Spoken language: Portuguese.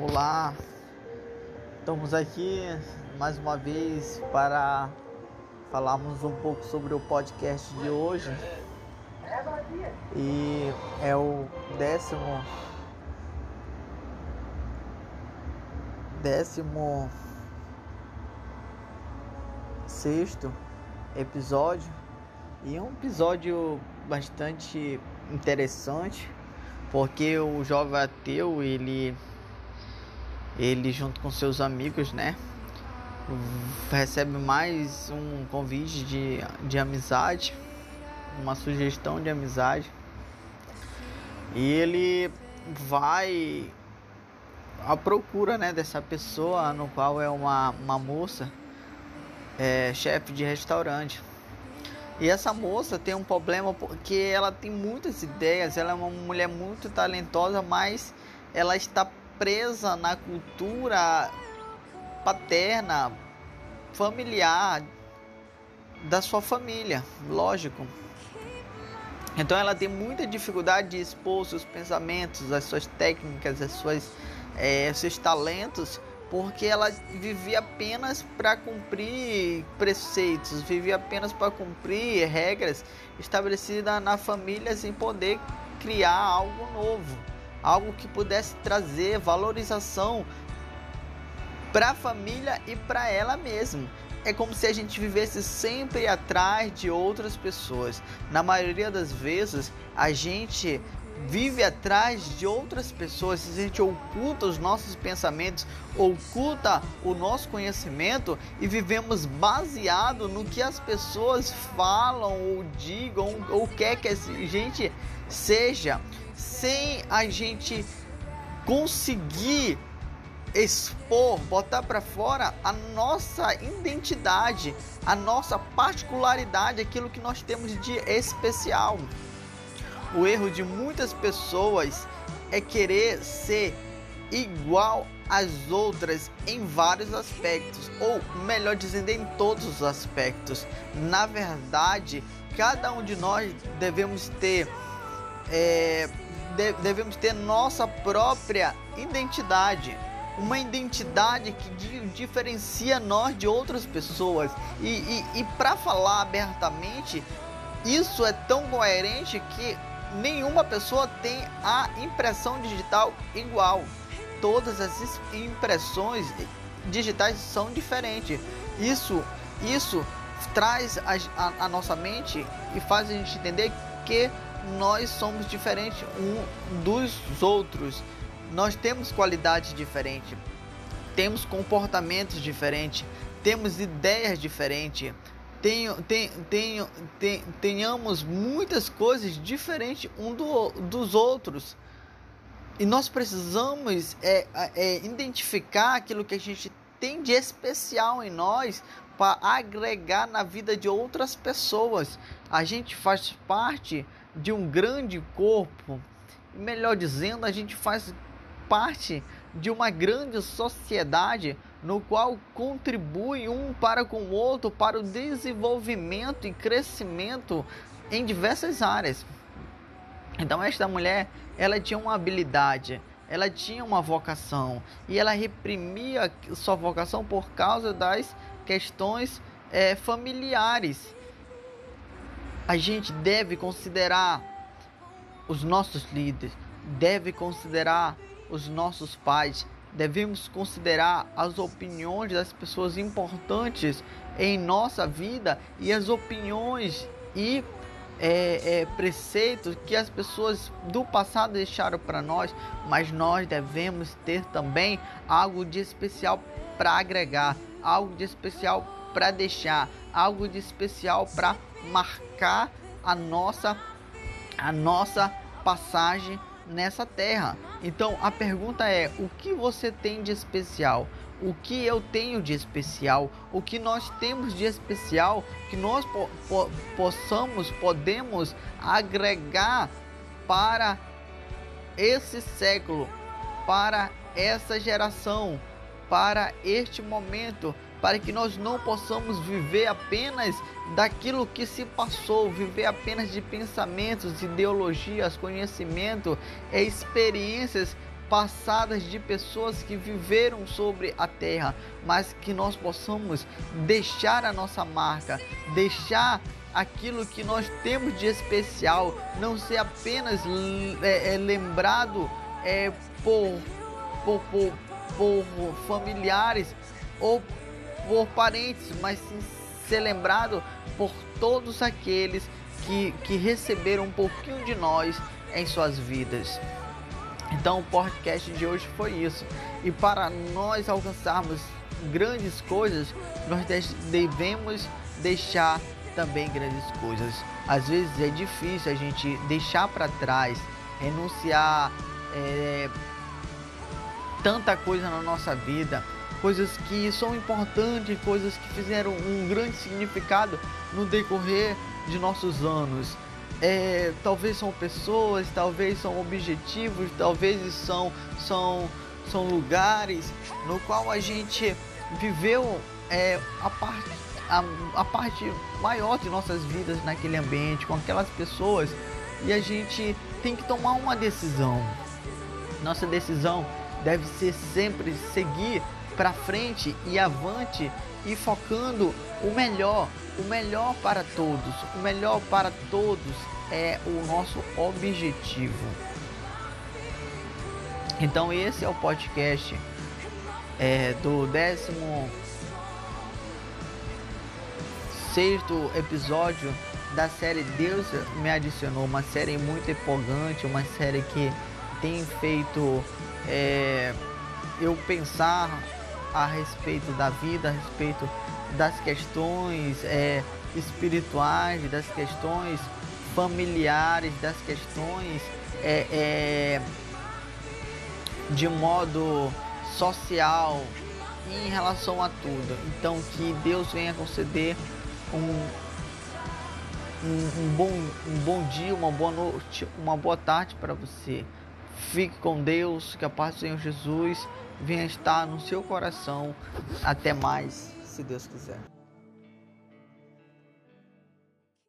Olá, estamos aqui mais uma vez para falarmos um pouco sobre o podcast de hoje. E é o décimo décimo sexto episódio e um episódio bastante interessante porque o jovem ateu ele ele junto com seus amigos né recebe mais um convite de, de amizade uma sugestão de amizade. E ele vai à procura né dessa pessoa no qual é uma, uma moça é, chefe de restaurante. E essa moça tem um problema porque ela tem muitas ideias, ela é uma mulher muito talentosa, mas ela está presa na cultura paterna, familiar da sua família, lógico. Então ela tem muita dificuldade de expor seus pensamentos, as suas técnicas, as suas, é, seus talentos porque ela vivia apenas para cumprir preceitos, vivia apenas para cumprir regras estabelecidas na família sem poder criar algo novo, algo que pudesse trazer valorização para a família e para ela mesma. É como se a gente vivesse sempre atrás de outras pessoas. Na maioria das vezes, a gente vive atrás de outras pessoas, se a gente oculta os nossos pensamentos, oculta o nosso conhecimento e vivemos baseado no que as pessoas falam ou digam ou quer que a gente seja, sem a gente conseguir expor, botar para fora a nossa identidade, a nossa particularidade, aquilo que nós temos de especial. O erro de muitas pessoas é querer ser igual às outras em vários aspectos, ou melhor dizendo, em todos os aspectos. Na verdade, cada um de nós devemos ter é, de, devemos ter nossa própria identidade, uma identidade que di, diferencia nós de outras pessoas. E, e, e para falar abertamente, isso é tão coerente que nenhuma pessoa tem a impressão digital igual. Todas as impressões digitais são diferentes. Isso, isso traz a, a, a nossa mente e faz a gente entender que nós somos diferentes um dos outros. Nós temos qualidades diferentes, temos comportamentos diferentes, temos ideias diferentes tenho, tenho, tenho, tenhamos muitas coisas diferentes um do, dos outros. E nós precisamos é, é, identificar aquilo que a gente tem de especial em nós para agregar na vida de outras pessoas. A gente faz parte de um grande corpo, melhor dizendo, a gente faz parte de uma grande sociedade no qual contribui um para com o outro para o desenvolvimento e crescimento em diversas áreas. Então esta mulher, ela tinha uma habilidade, ela tinha uma vocação e ela reprimia sua vocação por causa das questões é, familiares. A gente deve considerar os nossos líderes, deve considerar os nossos pais, devemos considerar as opiniões das pessoas importantes em nossa vida e as opiniões e é, é, preceitos que as pessoas do passado deixaram para nós, mas nós devemos ter também algo de especial para agregar, algo de especial para deixar, algo de especial para marcar a nossa a nossa passagem nessa terra. Então a pergunta é: o que você tem de especial? O que eu tenho de especial? O que nós temos de especial que nós po po possamos, podemos agregar para esse século, para essa geração, para este momento? Para que nós não possamos viver apenas daquilo que se passou, viver apenas de pensamentos, ideologias, conhecimento, experiências passadas de pessoas que viveram sobre a terra, mas que nós possamos deixar a nossa marca, deixar aquilo que nós temos de especial, não ser apenas é, é, lembrado é, por, por, por, por familiares ou por parentes, mas sim ser lembrado por todos aqueles que, que receberam um pouquinho de nós em suas vidas. Então o podcast de hoje foi isso. E para nós alcançarmos grandes coisas, nós devemos deixar também grandes coisas. Às vezes é difícil a gente deixar para trás, renunciar é, tanta coisa na nossa vida, coisas que são importantes, coisas que fizeram um grande significado no decorrer de nossos anos é, talvez são pessoas, talvez são objetivos, talvez são, são, são lugares no qual a gente viveu é, a, parte, a, a parte maior de nossas vidas naquele ambiente, com aquelas pessoas, e a gente tem que tomar uma decisão. Nossa decisão deve ser sempre seguir para frente e avante e focando o melhor, o melhor para todos, o melhor para todos é o nosso objetivo. Então esse é o podcast é, do décimo sexto episódio da série Deus me adicionou, uma série muito empolgante, uma série que tem feito é, eu pensar a respeito da vida, a respeito das questões é, espirituais, das questões familiares, das questões é, é, de modo social em relação a tudo. Então que Deus venha conceder um, um, um, bom, um bom dia, uma boa noite, uma boa tarde para você. Fique com Deus, que a paz do Senhor Jesus venha estar no seu coração. Até mais, se Deus quiser.